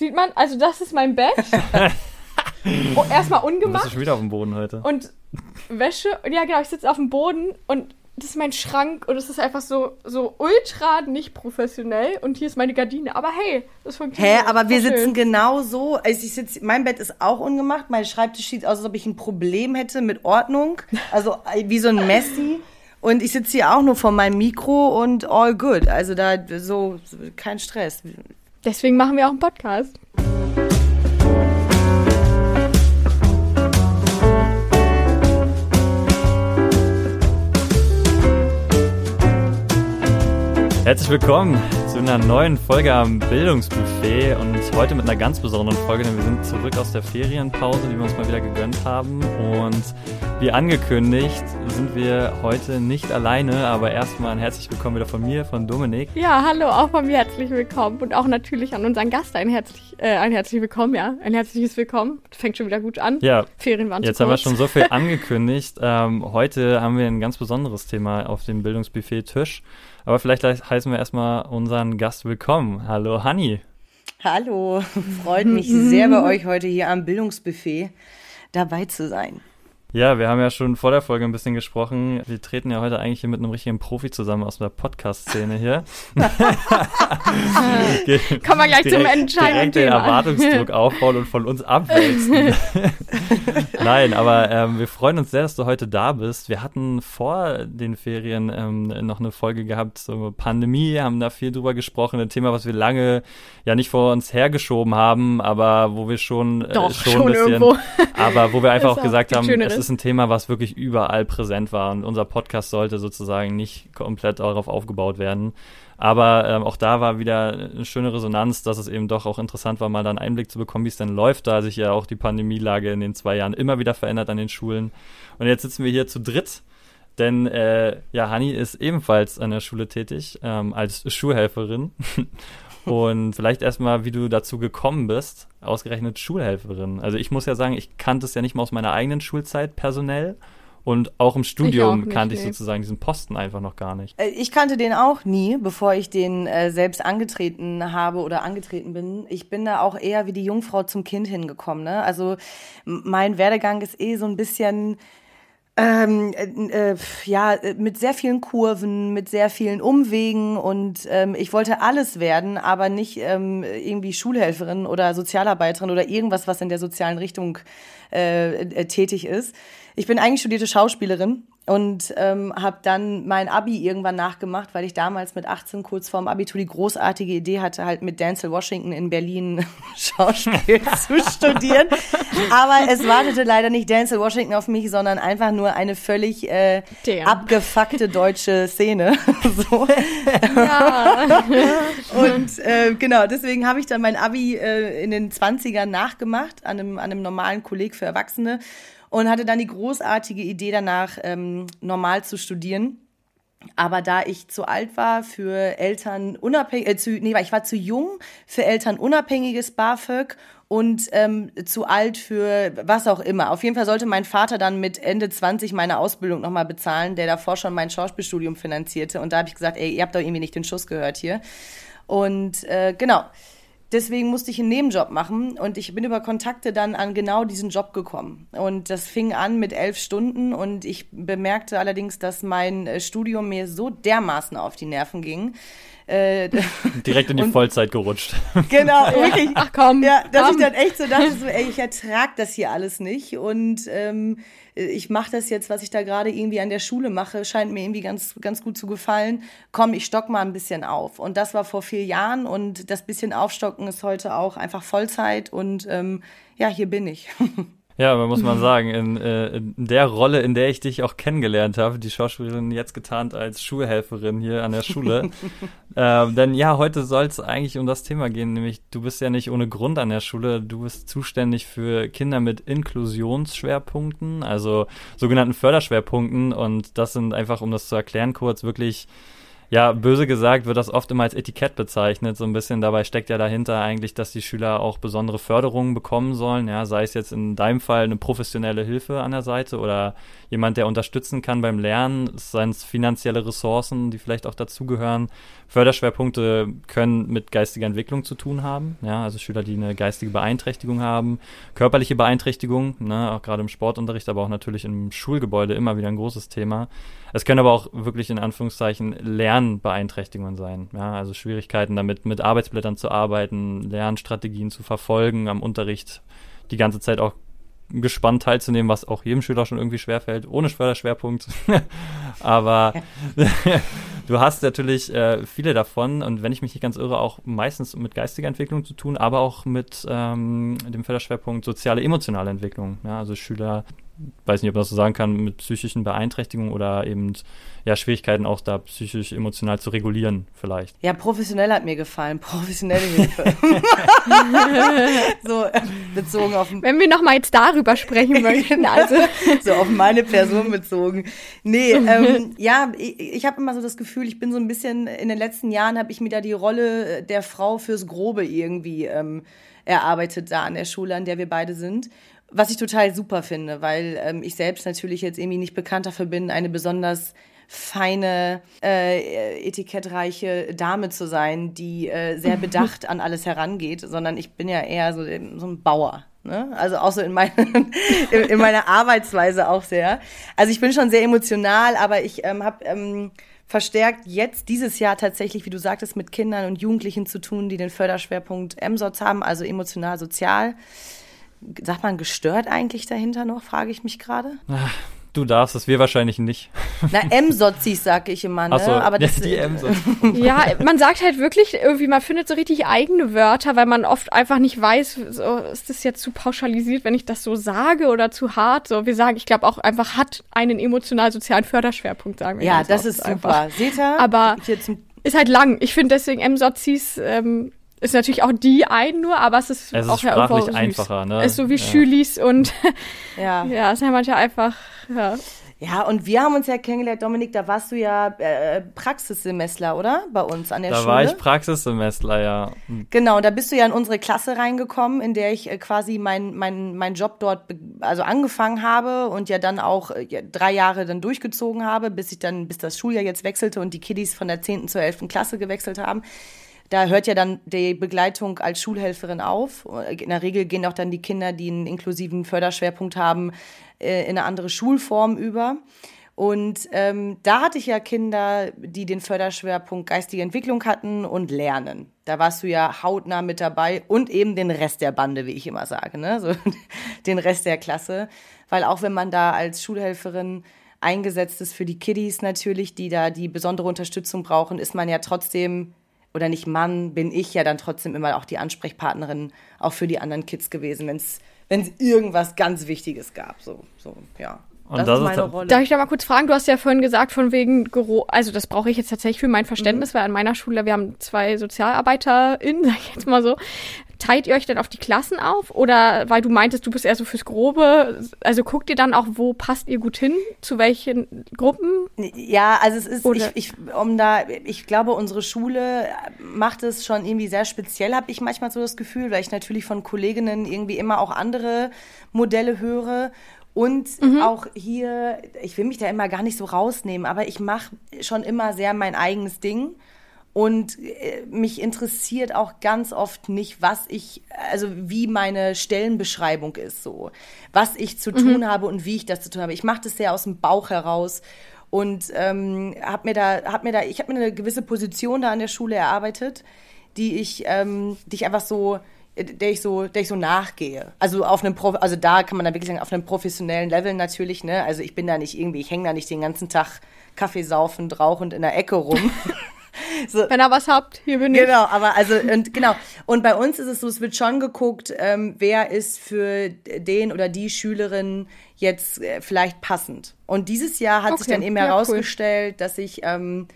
Sieht man? Also das ist mein Bett. oh, erstmal Du bist ungemacht. schon wieder auf dem Boden heute. Und Wäsche. Ja, genau, ich sitze auf dem Boden und das ist mein Schrank und es ist einfach so, so ultra nicht professionell. Und hier ist meine Gardine. Aber hey, das Hä, funktioniert. aber wir schön. sitzen genau so. Also ich sitz, mein Bett ist auch ungemacht. Mein Schreibtisch sieht aus, als ob ich ein Problem hätte mit Ordnung. Also äh, wie so ein Messi. Und ich sitze hier auch nur vor meinem Mikro und all good. Also da so, so kein Stress. Deswegen machen wir auch einen Podcast. Herzlich willkommen einer neuen Folge am Bildungsbuffet und heute mit einer ganz besonderen Folge, denn wir sind zurück aus der Ferienpause, die wir uns mal wieder gegönnt haben. Und wie angekündigt sind wir heute nicht alleine, aber erstmal ein herzlich willkommen wieder von mir, von Dominik. Ja, hallo, auch von mir herzlich willkommen. Und auch natürlich an unseren Gast ein herzlich, äh, ein herzlich willkommen, ja. Ein herzliches Willkommen. Fängt schon wieder gut an. Ja, Ferien waren Jetzt haben wir schon so viel angekündigt. Ähm, heute haben wir ein ganz besonderes Thema auf dem Bildungsbuffet-Tisch. Aber vielleicht heißen wir erstmal unseren Gast willkommen. Hallo Hanni. Hallo, freut mich sehr bei euch heute hier am Bildungsbuffet dabei zu sein. Ja, wir haben ja schon vor der Folge ein bisschen gesprochen. Wir treten ja heute eigentlich hier mit einem richtigen Profi zusammen aus der Podcast-Szene hier. Kommen wir gleich zum direkt, entscheidenden direkt den. Erwartungsdruck aufbauen und von uns abwälzen. Nein, aber ähm, wir freuen uns sehr, dass du heute da bist. Wir hatten vor den Ferien ähm, noch eine Folge gehabt, so Pandemie, haben da viel drüber gesprochen, ein Thema, was wir lange ja nicht vor uns hergeschoben haben, aber wo wir schon, äh, Doch, schon, schon ein bisschen, irgendwo. aber wo wir einfach auch gesagt haben, ist ein Thema, was wirklich überall präsent war und unser Podcast sollte sozusagen nicht komplett darauf aufgebaut werden. Aber ähm, auch da war wieder eine schöne Resonanz, dass es eben doch auch interessant war, mal da einen Einblick zu bekommen, wie es denn läuft, da sich ja auch die Pandemielage in den zwei Jahren immer wieder verändert an den Schulen. Und jetzt sitzen wir hier zu dritt, denn äh, ja, Hani ist ebenfalls an der Schule tätig, ähm, als Schulhelferin. Und vielleicht erstmal, wie du dazu gekommen bist, ausgerechnet Schulhelferin. Also ich muss ja sagen, ich kannte es ja nicht mal aus meiner eigenen Schulzeit personell. Und auch im Studium nicht, kannte ich nee. sozusagen diesen Posten einfach noch gar nicht. Äh, Ich kannte den auch nie, bevor ich den äh, selbst angetreten habe oder angetreten bin. Ich bin da auch eher wie die Jungfrau zum Kind hingekommen. Ne? Also mein Werdegang ist eh so ein bisschen ähm, äh, äh, ja, äh, mit sehr vielen Kurven, mit sehr vielen Umwegen und ähm, ich wollte alles werden, aber nicht ähm, irgendwie Schulhelferin oder Sozialarbeiterin oder irgendwas, was in der sozialen Richtung äh, äh, tätig ist. Ich bin eigentlich studierte Schauspielerin und ähm, habe dann mein Abi irgendwann nachgemacht, weil ich damals mit 18 kurz vorm Abitur die großartige Idee hatte, halt mit Denzel Washington in Berlin Schauspiel zu studieren. Aber es wartete leider nicht Denzel Washington auf mich, sondern einfach nur eine völlig äh, abgefuckte deutsche Szene. so. Ja. Und äh, genau, deswegen habe ich dann mein Abi äh, in den 20ern nachgemacht, an einem, an einem normalen Kolleg für Erwachsene und hatte dann die großartige Idee danach, ähm, normal zu studieren. Aber da ich zu alt war für Eltern unabhängig, äh, zu, nee, ich war zu jung für Eltern unabhängiges BAföG und ähm, zu alt für was auch immer. Auf jeden Fall sollte mein Vater dann mit Ende 20 meine Ausbildung nochmal bezahlen, der davor schon mein Schauspielstudium finanzierte. Und da habe ich gesagt, ey, ihr habt doch irgendwie nicht den Schuss gehört hier. Und äh, genau, deswegen musste ich einen Nebenjob machen und ich bin über Kontakte dann an genau diesen Job gekommen. Und das fing an mit elf Stunden und ich bemerkte allerdings, dass mein äh, Studium mir so dermaßen auf die Nerven ging. Äh, Direkt in die Und- Vollzeit gerutscht. genau, wirklich. Ach komm. Ja, dass komm. ich dann echt so dachte, so, ey, ich ertrag das hier alles nicht und ähm, ich mache das jetzt, was ich da gerade irgendwie an der Schule mache, scheint mir irgendwie ganz, ganz gut zu gefallen. Komm, ich stock mal ein bisschen auf. Und das war vor vier Jahren und das bisschen Aufstocken ist heute auch einfach Vollzeit und ähm, ja, hier bin ich. Ja, aber muss man sagen, in, äh, in der Rolle, in der ich dich auch kennengelernt habe, die Schauspielerin jetzt getarnt als Schulhelferin hier an der Schule. ähm, denn ja, heute soll es eigentlich um das Thema gehen, nämlich du bist ja nicht ohne Grund an der Schule, du bist zuständig für Kinder mit Inklusionsschwerpunkten, also sogenannten Förderschwerpunkten und das sind einfach, um das zu erklären kurz, wirklich Ja, böse gesagt wird das oft immer als Etikett bezeichnet. So ein bisschen dabei steckt ja dahinter eigentlich, dass die Schüler auch besondere Förderungen bekommen sollen. Ja, sei es jetzt in deinem Fall eine professionelle Hilfe an der Seite oder jemand, der unterstützen kann beim Lernen, seien es finanzielle Ressourcen, die vielleicht auch dazugehören. Förderschwerpunkte können mit geistiger Entwicklung zu tun haben. Ja, also Schüler, die eine geistige Beeinträchtigung haben, körperliche Beeinträchtigung, ne, auch gerade im Sportunterricht, aber auch natürlich im Schulgebäude immer wieder ein großes Thema. Es können aber auch wirklich in Anführungszeichen Lernbeeinträchtigungen sein. Ja, also Schwierigkeiten damit, mit Arbeitsblättern zu arbeiten, Lernstrategien zu verfolgen, am Unterricht die ganze Zeit auch gespannt teilzunehmen, was auch jedem Schüler schon irgendwie schwerfällt, ohne Förderschwerpunkt. Aber du hast natürlich äh, viele davon und wenn ich mich nicht ganz irre, auch meistens mit geistiger Entwicklung zu tun, aber auch mit ähm, dem Förderschwerpunkt soziale, emotionale Entwicklung. Ja, also Schüler weiß nicht, ob man das so sagen kann, mit psychischen Beeinträchtigungen oder eben ja, Schwierigkeiten auch da psychisch, emotional zu regulieren vielleicht. Ja, professionell hat mir gefallen, professionelle Hilfe. so bezogen auf... Wenn wir nochmal jetzt darüber sprechen möchten, also... so auf meine Person bezogen. Nee, ähm, ja, ich, ich habe immer so das Gefühl, ich bin so ein bisschen, in den letzten Jahren habe ich mir da die Rolle der Frau fürs Grobe irgendwie ähm, erarbeitet da an der Schule, an der wir beide sind. Was ich total super finde, weil ähm, ich selbst natürlich jetzt irgendwie nicht bekannt dafür bin, eine besonders feine, äh, etikettreiche Dame zu sein, die äh, sehr bedacht an alles herangeht, sondern ich bin ja eher so, so ein Bauer. Ne? Also auch so in, mein, in, in meiner Arbeitsweise auch sehr. Also ich bin schon sehr emotional, aber ich ähm, habe ähm, verstärkt jetzt dieses Jahr tatsächlich, wie du sagtest, mit Kindern und Jugendlichen zu tun, die den Förderschwerpunkt MSOTS haben, also emotional sozial sagt man gestört eigentlich dahinter noch, frage ich mich gerade. Du darfst es, wir wahrscheinlich nicht. Na, M-Sozis sag ich immer, ne? so, aber das, die m Ja, man sagt halt wirklich irgendwie, man findet so richtig eigene Wörter, weil man oft einfach nicht weiß, so, ist das jetzt zu pauschalisiert, wenn ich das so sage oder zu hart? So, wir sagen, ich glaube auch einfach hat einen emotional-sozialen Förderschwerpunkt, sagen wir. Ja, das ist super. Einfach. Seht ihr? Aber ist halt lang. Ich finde deswegen M-Sozis ähm, ist natürlich auch die ein nur, aber es ist es auch ist ja sprachlich einfacher, ne? Ist so wie ja. Schülis und ja, ja, ist ja manchmal einfach, ja. Ja, und wir haben uns ja kennengelernt, Dominik, da warst du ja äh, Praxissemestler, oder? Bei uns an der da Schule. Da war ich Praxissemestler, ja. Genau, und da bist du ja in unsere Klasse reingekommen, in der ich äh, quasi meinen mein, mein Job dort also angefangen habe und ja dann auch äh, drei Jahre dann durchgezogen habe, bis ich dann, bis das Schuljahr jetzt wechselte und die Kiddies von der 10. zur 11. Klasse gewechselt haben. Da hört ja dann die Begleitung als Schulhelferin auf. In der Regel gehen auch dann die Kinder, die einen inklusiven Förderschwerpunkt haben, äh, in eine andere Schulform über. Und ähm, da hatte ich ja Kinder, die den Förderschwerpunkt geistige Entwicklung hatten und Lernen. Da warst du ja hautnah mit dabei und eben den Rest der Bande, wie ich immer sage, ne? so, den Rest der Klasse. Weil auch wenn man da als Schulhelferin eingesetzt ist für die Kiddies natürlich, die da die besondere Unterstützung brauchen, ist man ja trotzdem oder nicht Mann, bin ich ja dann trotzdem immer auch die Ansprechpartnerin auch für die anderen Kids gewesen, wenn es irgendwas ganz Wichtiges gab. So, so ja. Und das, das ist meine Rolle. Darf ich da mal kurz fragen? Du hast ja vorhin gesagt, von wegen Gero, also das brauche ich jetzt tatsächlich für mein Verständnis, mhm. weil an meiner Schule, wir haben zwei SozialarbeiterInnen, sag ich jetzt mal so, teilt ihr euch dann auf die Klassen auf? Oder weil du meintest, du bist eher so fürs Grobe, also guckt ihr dann auch, wo passt ihr gut hin? Zu welchen Gruppen? Ja, also es ist, ich, ich, um da, ich glaube, unsere Schule macht es schon irgendwie sehr speziell, habe ich manchmal so das Gefühl, weil ich natürlich von Kolleginnen irgendwie immer auch andere Modelle höre. Und mhm. auch hier, ich will mich da immer gar nicht so rausnehmen, aber ich mache schon immer sehr mein eigenes Ding. Und äh, mich interessiert auch ganz oft nicht, was ich, also wie meine Stellenbeschreibung ist, so, was ich zu tun mhm. habe und wie ich das zu tun habe. Ich mache das sehr aus dem Bauch heraus und ähm, habe mir da, hab mir da, ich habe mir eine gewisse Position da an der Schule erarbeitet, die ich, ähm, die ich einfach so, der ich so, der ich so nachgehe. Also auf einem, Pro also da kann man dann wirklich sagen, auf einem professionellen Level natürlich, ne. Also ich bin da nicht irgendwie, ich hänge da nicht den ganzen Tag Kaffee saufend, rauchend in der Ecke rum. So. Wenn ihr was habt, hier bin ich. Genau, aber also und genau. Und bei uns ist es so, es wird schon geguckt, ähm, wer ist für den oder die Schülerin jetzt äh, vielleicht passend. Und dieses Jahr hat okay. sich dann eben ja, herausgestellt, cool. dass ich ähm,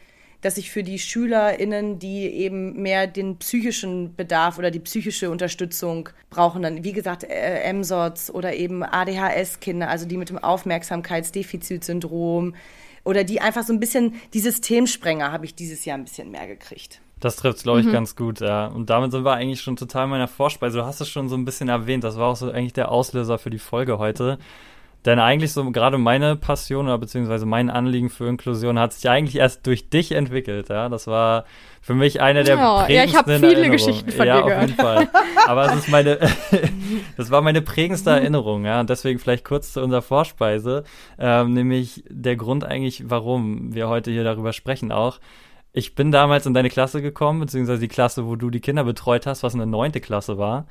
dass ich für die SchülerInnen, die eben mehr den psychischen Bedarf oder die psychische Unterstützung brauchen, dann, wie gesagt, äh, MSOTs oder eben ADHS-Kinder, also die mit dem Aufmerksamkeitsdefizitsyndrom, oder die einfach so ein bisschen, die Systemsprenger habe ich dieses Jahr ein bisschen mehr gekriegt. Das trifft glaube ich, mhm. ganz gut, ja. Und damit sind wir eigentlich schon total meiner Vorspeise. Du hast es schon so ein bisschen erwähnt. Das war auch so eigentlich der Auslöser für die Folge heute. Denn eigentlich so gerade meine Passion oder beziehungsweise mein Anliegen für Inklusion hat sich eigentlich erst durch dich entwickelt. Ja, das war für mich eine der ja, prägendsten Ja, ich habe viele Erinnerungen. Geschichten von ja, dir gehört. auf jeden Fall. Aber es ist meine, das war meine prägendste Erinnerung. Ja, und deswegen vielleicht kurz zu unserer Vorspeise, ähm, nämlich der Grund eigentlich, warum wir heute hier darüber sprechen auch. Ich bin damals in deine Klasse gekommen, beziehungsweise die Klasse, wo du die Kinder betreut hast, was eine neunte Klasse war.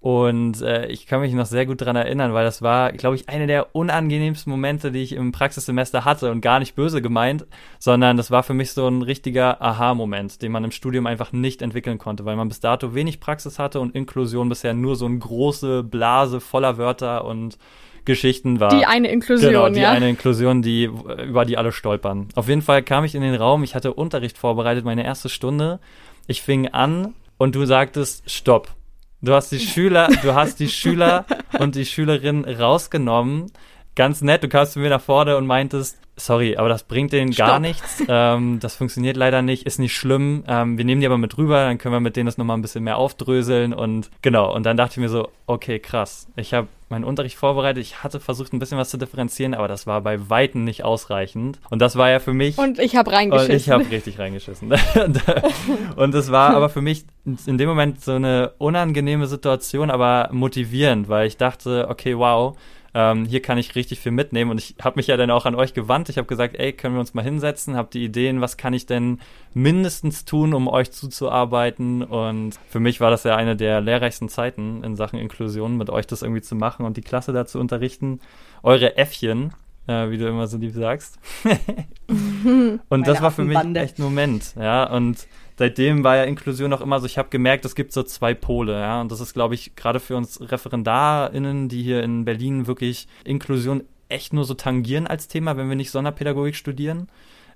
Und äh, ich kann mich noch sehr gut dran erinnern, weil das war, glaube ich, eine der unangenehmsten Momente, die ich im Praxissemester hatte und gar nicht böse gemeint, sondern das war für mich so ein richtiger Aha-Moment, den man im Studium einfach nicht entwickeln konnte, weil man bis dato wenig Praxis hatte und Inklusion bisher nur so eine große Blase voller Wörter und Geschichten war. Die eine Inklusion, genau, die ja. eine Inklusion, die, über die alle stolpern. Auf jeden Fall kam ich in den Raum, ich hatte Unterricht vorbereitet, meine erste Stunde. Ich fing an und du sagtest, stopp. Du hast die Schüler, du hast die Schüler und die Schülerin rausgenommen. Ganz nett, du kamst zu mir nach vorne und meintest, sorry, aber das bringt denen Stopp. gar nichts. Ähm, das funktioniert leider nicht, ist nicht schlimm. Ähm, wir nehmen die aber mit rüber, dann können wir mit denen das nochmal ein bisschen mehr aufdröseln und genau. Und dann dachte ich mir so, okay, krass. Ich habe meinen Unterricht vorbereitet. Ich hatte versucht, ein bisschen was zu differenzieren, aber das war bei Weitem nicht ausreichend. Und das war ja für mich. Und ich habe reingeschissen. Und ich habe richtig reingeschissen. und es war aber für mich in dem Moment so eine unangenehme Situation, aber motivierend, weil ich dachte, okay, wow ähm, hier kann ich richtig viel mitnehmen. Und ich habe mich ja dann auch an euch gewandt. Ich habe gesagt, ey, können wir uns mal hinsetzen? Habt die Ideen, was kann ich denn mindestens tun, um euch zuzuarbeiten? Und für mich war das ja eine der lehrreichsten Zeiten in Sachen Inklusion, mit euch das irgendwie zu machen und die Klasse da zu unterrichten. Eure Äffchen, äh, wie du immer so lieb sagst. und das war für mich echt ein Moment, ja. Und seitdem war ja Inklusion auch immer so, ich habe gemerkt, es gibt so zwei Pole, ja. Und das ist, glaube ich, gerade für uns ReferendarInnen, die hier in Berlin wirklich Inklusion echt nur so tangieren als Thema, wenn wir nicht Sonderpädagogik studieren.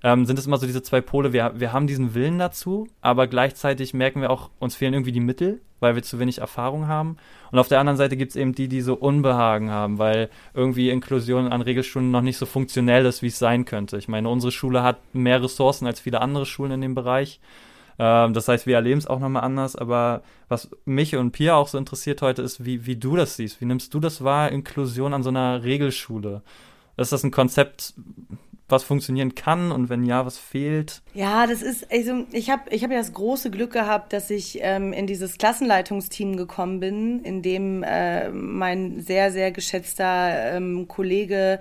Ähm, sind es immer so diese zwei Pole, wir, wir haben diesen Willen dazu, aber gleichzeitig merken wir auch, uns fehlen irgendwie die Mittel, weil wir zu wenig Erfahrung haben. Und auf der anderen Seite gibt es eben die, die so Unbehagen haben, weil irgendwie Inklusion an Regelstunden noch nicht so funktionell ist, wie es sein könnte. Ich meine, unsere Schule hat mehr Ressourcen als viele andere Schulen in dem Bereich. Ähm, das heißt, wir erleben es auch nochmal anders. Aber was mich und Pia auch so interessiert heute ist, wie, wie du das siehst. Wie nimmst du das wahr, Inklusion an so einer Regelschule? Ist das ein Konzept, was funktionieren kann und wenn ja, was fehlt? Ja, das ist, also ich habe ich hab ja das große Glück gehabt, dass ich ähm, in dieses Klassenleitungsteam gekommen bin, in dem äh, mein sehr, sehr geschätzter ähm, Kollege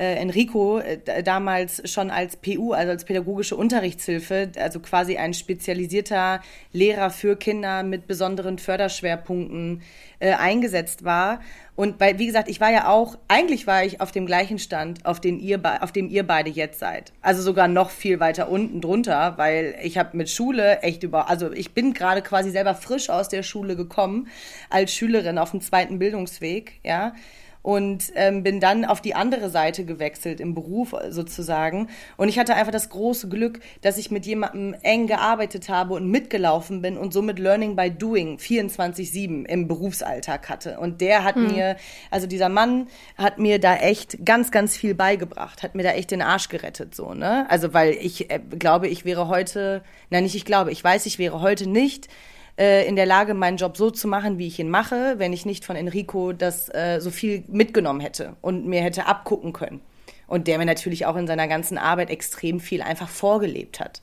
äh, Enrico äh, damals schon als PU, also als pädagogische Unterrichtshilfe, also quasi ein spezialisierter Lehrer für Kinder mit besonderen Förderschwerpunkten äh, eingesetzt war. Und bei, wie gesagt, ich war ja auch, eigentlich war ich auf dem gleichen Stand, auf, den ihr, auf dem ihr beide jetzt seid. Also sogar noch viel weiter unten drunter, weil ich habe mit Schule echt über, also ich bin gerade quasi selber frisch aus der Schule gekommen als Schülerin auf dem zweiten Bildungsweg, ja und ähm, bin dann auf die andere Seite gewechselt im Beruf sozusagen. Und ich hatte einfach das große Glück, dass ich mit jemandem eng gearbeitet habe und mitgelaufen bin und somit Learning by Doing 24-7 im Berufsalltag hatte. Und der hat hm. mir, also dieser Mann hat mir da echt ganz, ganz viel beigebracht, hat mir da echt den Arsch gerettet, so, ne? Also, weil ich äh, glaube, ich wäre heute, nein, nicht ich glaube, ich weiß, ich wäre heute nicht äh, in der Lage, meinen Job so zu machen, wie ich ihn mache, wenn ich nicht von Enrico das äh, so viel mitgenommen hätte und mir hätte abgucken können. Und der mir natürlich auch in seiner ganzen Arbeit extrem viel einfach vorgelebt hat.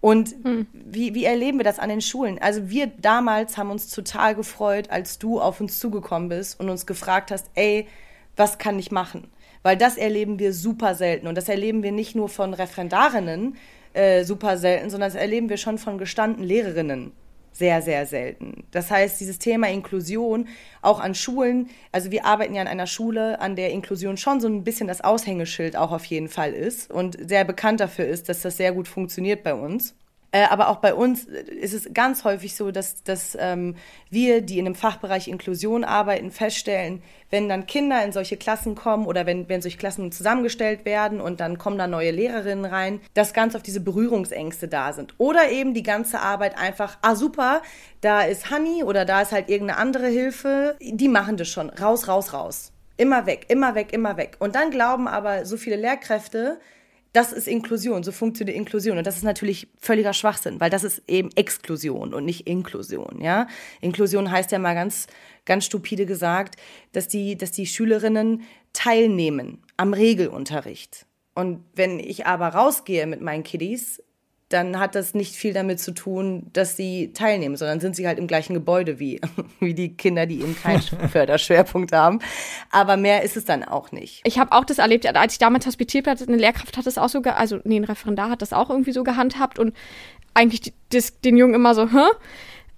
Und hm. wie, wie erleben wir das an den Schulen? Also wir damals haben uns total gefreut, als du auf uns zugekommen bist und uns gefragt hast, ey, was kann ich machen? Weil das erleben wir super selten. Und das erleben wir nicht nur von Referendarinnen äh, super selten, sondern das erleben wir schon von gestandenen Lehrerinnen sehr, sehr selten. Das heißt, dieses Thema Inklusion auch an Schulen, also wir arbeiten ja an einer Schule, an der Inklusion schon so ein bisschen das Aushängeschild auch auf jeden Fall ist und sehr bekannt dafür ist, dass das sehr gut funktioniert bei uns. Äh, aber auch bei uns ist es ganz häufig so, dass, dass ähm, wir, die in dem Fachbereich Inklusion arbeiten, feststellen, wenn dann Kinder in solche Klassen kommen oder wenn, wenn solche Klassen zusammengestellt werden und dann kommen da neue Lehrerinnen rein, dass ganz oft diese Berührungsängste da sind. Oder eben die ganze Arbeit einfach, ah super, da ist Honey oder da ist halt irgendeine andere Hilfe, die machen das schon. Raus, raus, raus. Immer weg, immer weg, immer weg. Und dann glauben aber so viele Lehrkräfte, das ist Inklusion, so funktioniert Inklusion. Und das ist natürlich völliger Schwachsinn, weil das ist eben Exklusion und nicht Inklusion, ja. Inklusion heißt ja mal ganz, ganz stupide gesagt, dass die, dass die Schülerinnen teilnehmen am Regelunterricht. Und wenn ich aber rausgehe mit meinen Kiddies, dann hat das nicht viel damit zu tun, dass sie teilnehmen, sondern sind sie halt im gleichen Gebäude wie, wie die Kinder, die eben keinen Förderschwerpunkt haben. Aber mehr ist es dann auch nicht. Ich habe auch das erlebt, als ich damals hospitiert hatte, eine Lehrkraft hat das auch so, also nee, ein Referendar hat das auch irgendwie so gehandhabt und eigentlich das, den Jungen immer so, hä?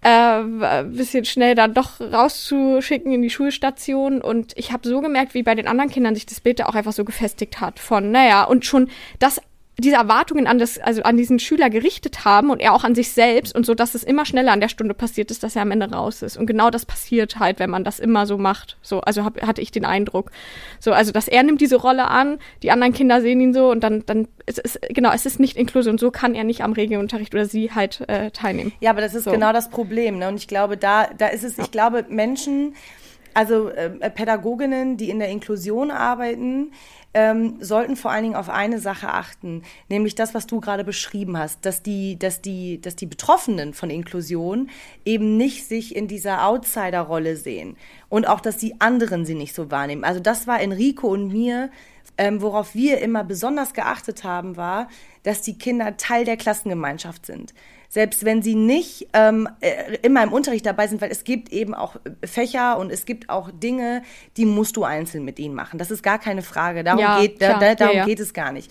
Äh, bisschen schnell dann doch rauszuschicken in die Schulstation. Und ich habe so gemerkt, wie bei den anderen Kindern sich das Bild da auch einfach so gefestigt hat. Von, naja, und schon das diese Erwartungen an das, also an diesen Schüler gerichtet haben und er auch an sich selbst und so, dass es immer schneller an der Stunde passiert ist, dass er am Ende raus ist. Und genau das passiert halt, wenn man das immer so macht. So, also hab, hatte ich den Eindruck. So, also dass er nimmt diese Rolle an, die anderen Kinder sehen ihn so und dann, dann es ist genau, es ist nicht Inklusion. So kann er nicht am Regelunterricht oder sie halt äh, teilnehmen. Ja, aber das ist so. genau das Problem. Ne? Und ich glaube, da, da ist es, ich glaube, Menschen, also äh, Pädagoginnen, die in der Inklusion arbeiten, ähm, sollten vor allen Dingen auf eine Sache achten, nämlich das, was du gerade beschrieben hast, dass die, dass die, dass die Betroffenen von Inklusion eben nicht sich in dieser Outsider-Rolle sehen und auch, dass die anderen sie nicht so wahrnehmen. Also das war Enrico und mir ähm, worauf wir immer besonders geachtet haben, war, dass die Kinder Teil der Klassengemeinschaft sind selbst wenn sie nicht ähm, äh, immer im Unterricht dabei sind, weil es gibt eben auch Fächer und es gibt auch Dinge, die musst du einzeln mit ihnen machen. Das ist gar keine Frage. Darum, ja, geht, da, da, darum ja, ja. geht es gar nicht.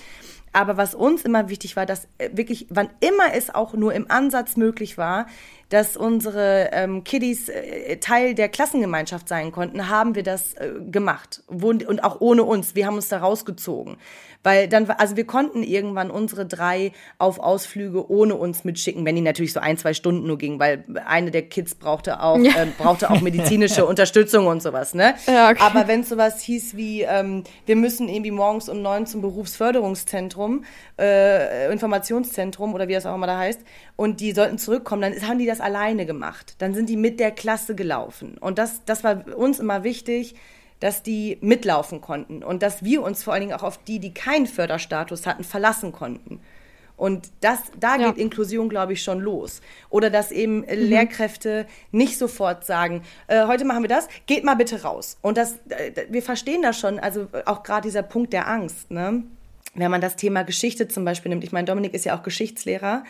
Aber was uns immer wichtig war, dass äh, wirklich, wann immer es auch nur im Ansatz möglich war, dass unsere ähm, Kiddies äh, Teil der Klassengemeinschaft sein konnten, haben wir das äh, gemacht. Und auch ohne uns. Wir haben uns da rausgezogen. Weil dann, also wir konnten irgendwann unsere drei auf Ausflüge ohne uns mitschicken, wenn die natürlich so ein, zwei Stunden nur gingen, weil eine der Kids brauchte auch, ja. äh, brauchte auch medizinische Unterstützung und sowas, ne? Ja, okay. Aber wenn sowas hieß wie, ähm, wir müssen irgendwie morgens um neun zum Berufsförderungszentrum, äh, Informationszentrum oder wie das auch immer da heißt, und die sollten zurückkommen, dann haben die das alleine gemacht. Dann sind die mit der Klasse gelaufen. Und das, das war uns immer wichtig, dass die mitlaufen konnten und dass wir uns vor allen Dingen auch auf die, die keinen Förderstatus hatten, verlassen konnten. Und das, da ja. geht Inklusion, glaube ich, schon los. Oder dass eben mhm. Lehrkräfte nicht sofort sagen, äh, heute machen wir das, geht mal bitte raus. Und das, äh, wir verstehen das schon, also auch gerade dieser Punkt der Angst, ne? Wenn man das Thema Geschichte zum Beispiel nimmt, ich meine, Dominik ist ja auch Geschichtslehrer,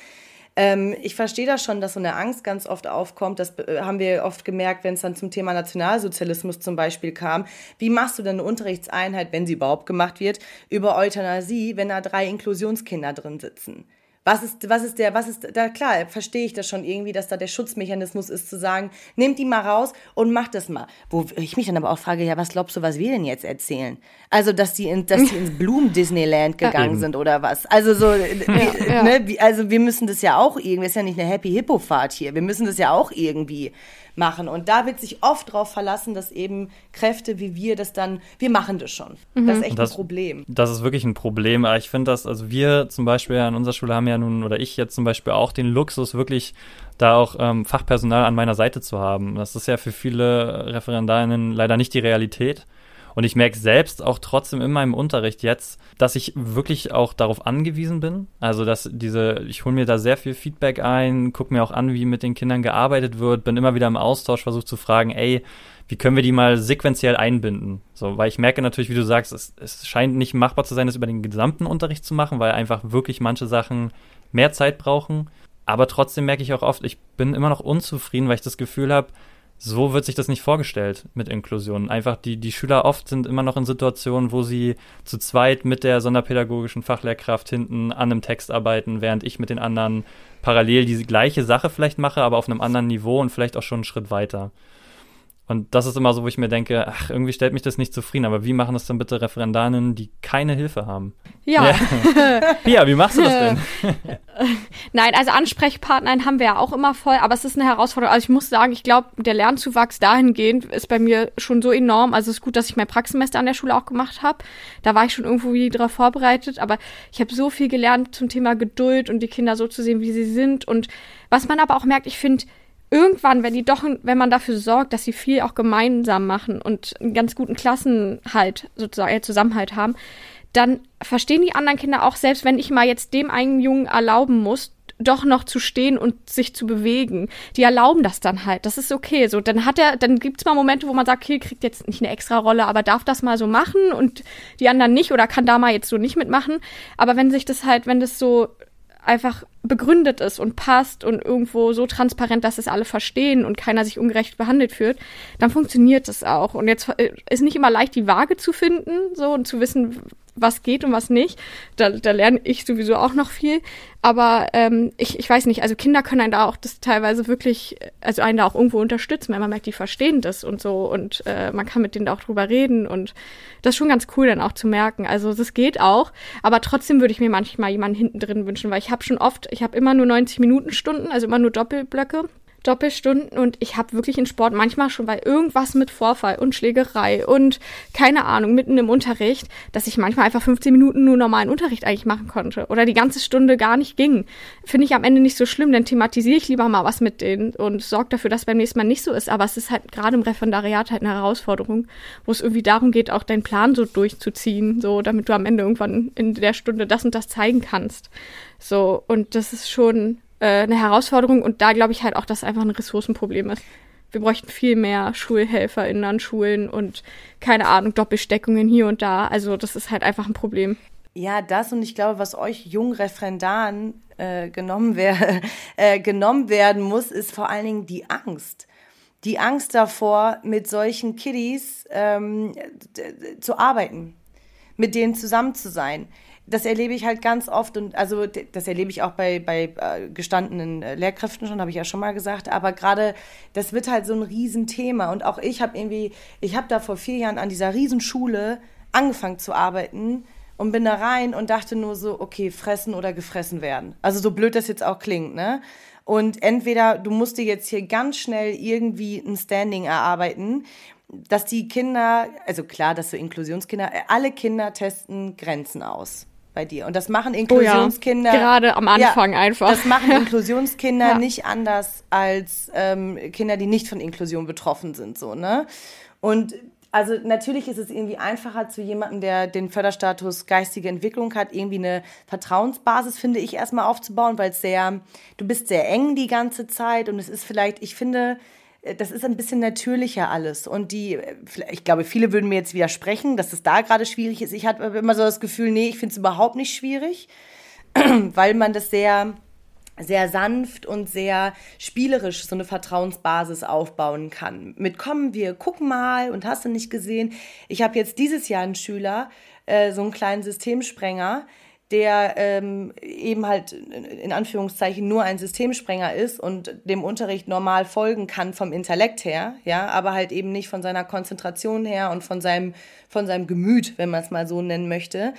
ähm, ich verstehe das schon, dass so eine Angst ganz oft aufkommt. Das äh, haben wir oft gemerkt, wenn es dann zum Thema Nationalsozialismus zum Beispiel kam. Wie machst du denn eine Unterrichtseinheit, wenn sie überhaupt gemacht wird, über Euthanasie, wenn da drei Inklusionskinder drin sitzen? Was ist, was ist der, was ist, da klar, verstehe ich das schon irgendwie, dass da der Schutzmechanismus ist, zu sagen, nehmt die mal raus und macht das mal. Wo ich mich dann aber auch frage, ja, was glaubst du, was wir denn jetzt erzählen? Also, dass die, in, dass die ins Blumen-Disneyland gegangen ja, sind oder was? Also so, ja, wie, ja. Ne, wie, also wir müssen das ja auch irgendwie, ist ja nicht eine Happy Hippo Fahrt hier, wir müssen das ja auch irgendwie machen. Und da wird sich oft darauf verlassen, dass eben Kräfte wie wir das dann, wir machen das schon. Mhm. Das ist echt das, ein Problem. Das ist wirklich ein Problem. Aber ich finde das, also wir zum Beispiel an unserer Schule haben ja nun, oder ich jetzt zum Beispiel auch den Luxus, wirklich da auch ähm, Fachpersonal an meiner Seite zu haben. Das ist ja für viele Referendarinnen leider nicht die Realität. Und ich merke selbst auch trotzdem in meinem Unterricht jetzt, dass ich wirklich auch darauf angewiesen bin. Also, dass diese, ich hole mir da sehr viel Feedback ein, gucke mir auch an, wie mit den Kindern gearbeitet wird, bin immer wieder im Austausch, versuche zu fragen, ey, wie können wir die mal sequenziell einbinden? So, weil ich merke natürlich, wie du sagst, es, es scheint nicht machbar zu sein, das über den gesamten Unterricht zu machen, weil einfach wirklich manche Sachen mehr Zeit brauchen. Aber trotzdem merke ich auch oft, ich bin immer noch unzufrieden, weil ich das Gefühl habe, so wird sich das nicht vorgestellt mit Inklusion. Einfach die, die Schüler oft sind immer noch in Situationen, wo sie zu zweit mit der sonderpädagogischen Fachlehrkraft hinten an einem Text arbeiten, während ich mit den anderen parallel die gleiche Sache vielleicht mache, aber auf einem anderen Niveau und vielleicht auch schon einen Schritt weiter. Und das ist immer so, wo ich mir denke, ach, irgendwie stellt mich das nicht zufrieden, aber wie machen das denn bitte Referendarinnen, die keine Hilfe haben? Ja. ja. Pia, wie machst du das denn? Nein, also Ansprechpartner haben wir ja auch immer voll, aber es ist eine Herausforderung. Also ich muss sagen, ich glaube, der Lernzuwachs dahingehend ist bei mir schon so enorm. Also es ist gut, dass ich mein Praxissemester an der Schule auch gemacht habe. Da war ich schon irgendwo wie darauf vorbereitet, aber ich habe so viel gelernt zum Thema Geduld und die Kinder so zu sehen, wie sie sind. Und was man aber auch merkt, ich finde, irgendwann, wenn die doch, wenn man dafür sorgt, dass sie viel auch gemeinsam machen und einen ganz guten Klassenhalt, sozusagen, Zusammenhalt haben, dann verstehen die anderen Kinder auch, selbst wenn ich mal jetzt dem einen Jungen erlauben muss, doch noch zu stehen und sich zu bewegen. Die erlauben das dann halt. Das ist okay. So, dann hat er, dann gibt's mal Momente, wo man sagt, okay, kriegt jetzt nicht eine extra Rolle, aber darf das mal so machen und die anderen nicht oder kann da mal jetzt so nicht mitmachen. Aber wenn sich das halt, wenn das so einfach begründet ist und passt und irgendwo so transparent, dass es alle verstehen und keiner sich ungerecht behandelt fühlt, dann funktioniert das auch. Und jetzt äh, ist nicht immer leicht, die Waage zu finden, so und zu wissen, was geht und was nicht. Da, da lerne ich sowieso auch noch viel. Aber ähm, ich, ich weiß nicht, also Kinder können einen da auch das teilweise wirklich, also einen da auch irgendwo unterstützen, wenn man merkt, die verstehen das und so und äh, man kann mit denen da auch drüber reden und das ist schon ganz cool dann auch zu merken. Also das geht auch, aber trotzdem würde ich mir manchmal jemanden hinten drin wünschen, weil ich habe schon oft, ich habe immer nur 90 Minuten Stunden, also immer nur Doppelblöcke Doppelstunden und ich habe wirklich in Sport manchmal schon bei irgendwas mit Vorfall und Schlägerei und keine Ahnung, mitten im Unterricht, dass ich manchmal einfach 15 Minuten nur normalen Unterricht eigentlich machen konnte oder die ganze Stunde gar nicht ging. Finde ich am Ende nicht so schlimm, dann thematisiere ich lieber mal was mit denen und sorge dafür, dass beim nächsten Mal nicht so ist. Aber es ist halt gerade im Referendariat halt eine Herausforderung, wo es irgendwie darum geht, auch deinen Plan so durchzuziehen, so damit du am Ende irgendwann in der Stunde das und das zeigen kannst. So, und das ist schon äh, eine Herausforderung und da glaube ich halt auch, dass einfach ein Ressourcenproblem ist. Wir bräuchten viel mehr SchulhelferInnen an Schulen und keine Ahnung, Doppelsteckungen hier und da. Also das ist halt einfach ein Problem. Ja, das und ich glaube, was euch Jungreferendaren äh, genommen, wer äh, genommen werden muss, ist vor allen Dingen die Angst. Die Angst davor, mit solchen Kiddies ähm, zu arbeiten, mit denen zusammen zu sein das erlebe ich halt ganz oft und also das erlebe ich auch bei, bei äh, gestandenen äh, Lehrkräften schon, habe ich ja schon mal gesagt, aber gerade das wird halt so ein Riesenthema und auch ich habe irgendwie, ich habe da vor vier Jahren an dieser Riesenschule angefangen zu arbeiten und bin da rein und dachte nur so, okay, fressen oder gefressen werden. Also so blöd das jetzt auch klingt, ne? Und entweder du musst dir jetzt hier ganz schnell irgendwie ein Standing erarbeiten, dass die Kinder, also klar, dass so Inklusionskinder, alle Kinder testen Grenzen aus bei dir. Und das machen Inklusionskinder. Oh ja, gerade am Anfang ja, einfach. Das machen Inklusionskinder ja. nicht anders als ähm, Kinder, die nicht von Inklusion betroffen sind, so, ne? Und also natürlich ist es irgendwie einfacher zu jemandem, der den Förderstatus geistige Entwicklung hat, irgendwie eine Vertrauensbasis, finde ich, erstmal aufzubauen, weil es sehr, du bist sehr eng die ganze Zeit und es ist vielleicht, ich finde, das ist ein bisschen natürlicher alles. Und die, äh, ich glaube, viele würden mir jetzt widersprechen, dass es da gerade schwierig ist. Ich hatte immer so das Gefühl, nee, ich finde es überhaupt nicht schwierig, weil man das sehr, sehr sanft und sehr spielerisch so eine Vertrauensbasis aufbauen kann. Mit kommen wir, guck mal und hast du nicht gesehen. Ich habe jetzt dieses Jahr einen Schüler, äh, so einen kleinen Systemsprenger, der ähm, eben halt in Anführungszeichen nur ein Systemsprenger ist und dem Unterricht normal folgen kann vom Intellekt her, ja, aber halt eben nicht von seiner Konzentration her und von seinem, von seinem Gemüt, wenn man es mal so nennen möchte.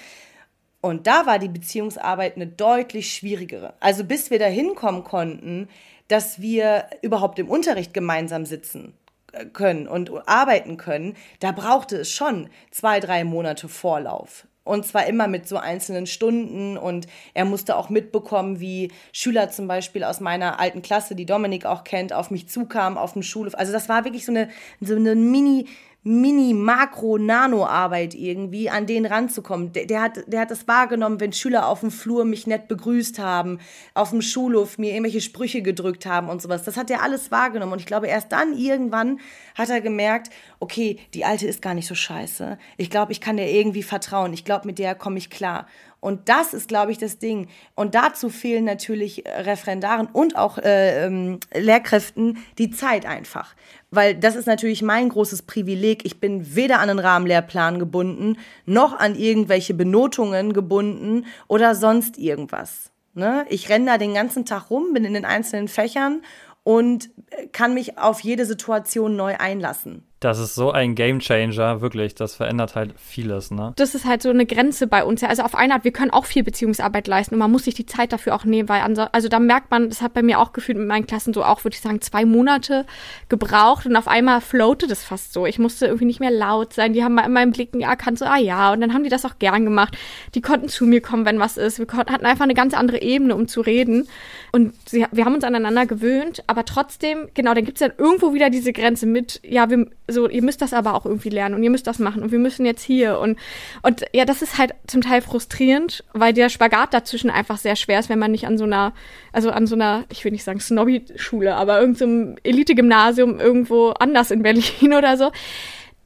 Und da war die Beziehungsarbeit eine deutlich schwierigere. Also bis wir da hinkommen konnten, dass wir überhaupt im Unterricht gemeinsam sitzen äh, können und arbeiten können, da brauchte es schon zwei, drei Monate Vorlauf. Und zwar immer mit so einzelnen Stunden. Und er musste auch mitbekommen, wie Schüler zum Beispiel aus meiner alten Klasse, die Dominik auch kennt, auf mich zukamen auf dem Schulhof. Also das war wirklich so eine, so eine Mini- Mini-Makro-Nano-Arbeit irgendwie, an den ranzukommen. Der, der, hat, der hat das wahrgenommen, wenn Schüler auf dem Flur mich nett begrüßt haben, auf dem Schulhof mir irgendwelche Sprüche gedrückt haben und sowas. Das hat er alles wahrgenommen. Und ich glaube, erst dann irgendwann hat er gemerkt, okay, die Alte ist gar nicht so scheiße. Ich glaube, ich kann der irgendwie vertrauen. Ich glaube, mit der komme ich klar. Und das ist, glaube ich, das Ding. Und dazu fehlen natürlich Referendaren und auch äh, ähm, Lehrkräften die Zeit einfach. Weil das ist natürlich mein großes Privileg. Ich bin weder an einen Rahmenlehrplan gebunden, noch an irgendwelche Benotungen gebunden oder sonst irgendwas. Ne? Ich renne da den ganzen Tag rum, bin in den einzelnen Fächern und kann mich auf jede Situation neu einlassen. Das ist so ein Gamechanger, wirklich. Das verändert halt vieles, ne? Das ist halt so eine Grenze bei uns. Also auf eine Art, wir können auch viel Beziehungsarbeit leisten und man muss sich die Zeit dafür auch nehmen, weil also da merkt man, das hat bei mir auch gefühlt mit meinen Klassen so auch, würde ich sagen, zwei Monate gebraucht und auf einmal floatet es fast so. Ich musste irgendwie nicht mehr laut sein. Die haben mal in meinem Blicken erkannt, so, ah ja, und dann haben die das auch gern gemacht. Die konnten zu mir kommen, wenn was ist. Wir konnten, hatten einfach eine ganz andere Ebene, um zu reden. Und sie, wir haben uns aneinander gewöhnt, aber trotzdem, genau, dann gibt es dann irgendwo wieder diese Grenze mit, ja, wir so, ihr müsst das aber auch irgendwie lernen und ihr müsst das machen und wir müssen jetzt hier und, und ja, das ist halt zum Teil frustrierend, weil der Spagat dazwischen einfach sehr schwer ist, wenn man nicht an so einer, also an so einer, ich will nicht sagen Snobby-Schule, aber irgendeinem so Elite-Gymnasium irgendwo anders in Berlin oder so,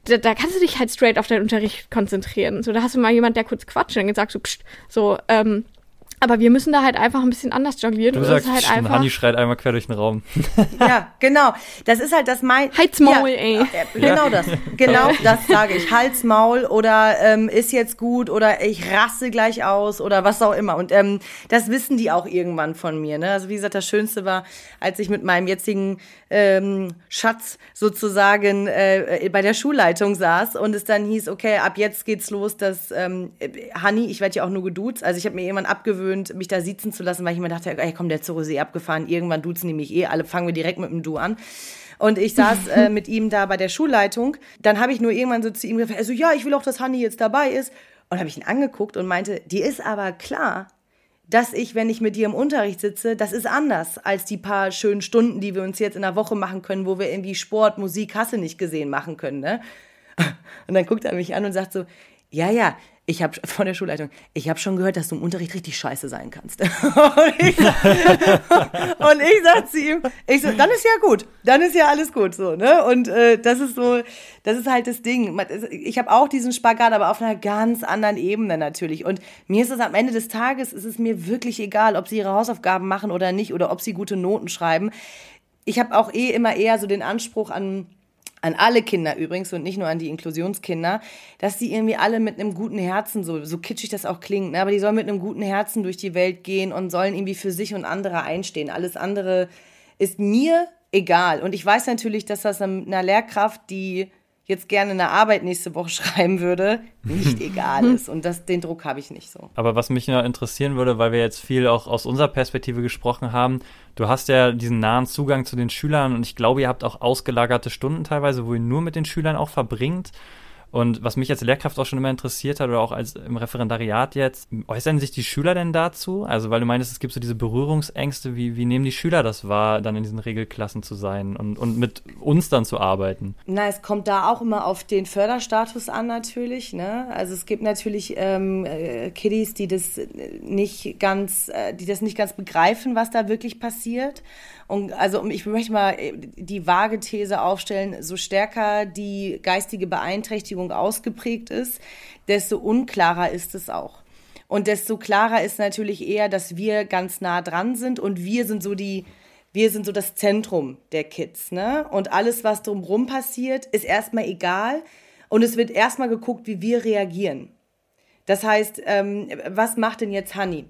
da, da kannst du dich halt straight auf deinen Unterricht konzentrieren. So, da hast du mal jemand, der kurz quatscht und dann sagst du, pst, so, ähm, aber wir müssen da halt einfach ein bisschen anders jonglieren. Du sagst, halt einfach Hanni schreit einmal quer durch den Raum. ja, genau. Das ist halt das mein. Halsmaul, ja, ey. Genau das. Genau das sage ich. Halsmaul oder ähm, ist jetzt gut oder ich rasse gleich aus oder was auch immer. Und ähm, das wissen die auch irgendwann von mir. Ne? Also wie gesagt, das Schönste war, als ich mit meinem jetzigen ähm, Schatz sozusagen äh, bei der Schulleitung saß und es dann hieß, okay, ab jetzt geht's los, dass ähm, Hanni, ich werde ja auch nur geduzt. Also ich habe mir jemand abgewöhnt angewöhnt, mich da sitzen zu lassen, weil ich immer dachte, ey, komm, der Zoro ist eh abgefahren, irgendwann duzen die mich eh, alle fangen wir direkt mit dem Du an. Und ich saß äh, mit ihm da bei der Schulleitung. Dann habe ich nur irgendwann so zu ihm gesagt, also ja, ich will auch, dass Hanni jetzt dabei ist. Und habe ich ihn angeguckt und meinte, dir ist aber klar, dass ich, wenn ich mit dir im Unterricht sitze, das ist anders als die paar schönen Stunden, die wir uns jetzt in der Woche machen können, wo wir irgendwie Sport, Musik, Hasse nicht gesehen machen können. Ne? Und dann guckt er mich an und sagt so, ja, ja, ich habe von der Schulleitung, ich habe schon gehört, dass du im Unterricht richtig scheiße sein kannst. und, ich, und ich sag zu ihm, ich so, dann ist ja gut, dann ist ja alles gut so, ne? Und äh, das ist so, das ist halt das Ding. Ich habe auch diesen Spagat, aber auf einer ganz anderen Ebene natürlich. Und mir ist es am Ende des Tages, ist es mir wirklich egal, ob sie ihre Hausaufgaben machen oder nicht oder ob sie gute Noten schreiben. Ich habe auch eh immer eher so den Anspruch an an alle Kinder übrigens und nicht nur an die Inklusionskinder, dass die irgendwie alle mit einem guten Herzen, so, so kitschig das auch klingt, ne, aber die sollen mit einem guten Herzen durch die Welt gehen und sollen irgendwie für sich und andere einstehen. Alles andere ist mir egal. Und ich weiß natürlich, dass das einer Lehrkraft, die jetzt gerne eine Arbeit nächste Woche schreiben würde, nicht egal ist. Und das, den Druck habe ich nicht so. Aber was mich noch interessieren würde, weil wir jetzt viel auch aus unserer Perspektive gesprochen haben, du hast ja diesen nahen Zugang zu den Schülern und ich glaube, ihr habt auch ausgelagerte Stunden teilweise, wo ihr nur mit den Schülern auch verbringt. Und was mich als Lehrkraft auch schon immer interessiert hat oder auch als im Referendariat jetzt, äußern sich die Schüler denn dazu? Also weil du meinst, es gibt so diese Berührungsängste, wie, wie nehmen die Schüler das wahr, dann in diesen Regelklassen zu sein und, und mit uns dann zu arbeiten? Na, es kommt da auch immer auf den Förderstatus an natürlich. Ne? Also es gibt natürlich ähm, äh, Kiddies, die das nicht ganz, äh, die das nicht ganz begreifen, was da wirklich passiert. Und also ich möchte mal äh, die vage These aufstellen, so stärker die geistige Beeinträchtigung ausgeprägt ist, desto unklarer ist es auch. Und desto klarer ist natürlich eher, dass wir ganz nah dran sind und wir sind so die, wir sind so das Zentrum der Kids, ne? Und alles, was drumherum passiert, ist erstmal egal. Und es wird erstmal geguckt, wie wir reagieren. Das heißt, ähm, was macht denn jetzt Honey?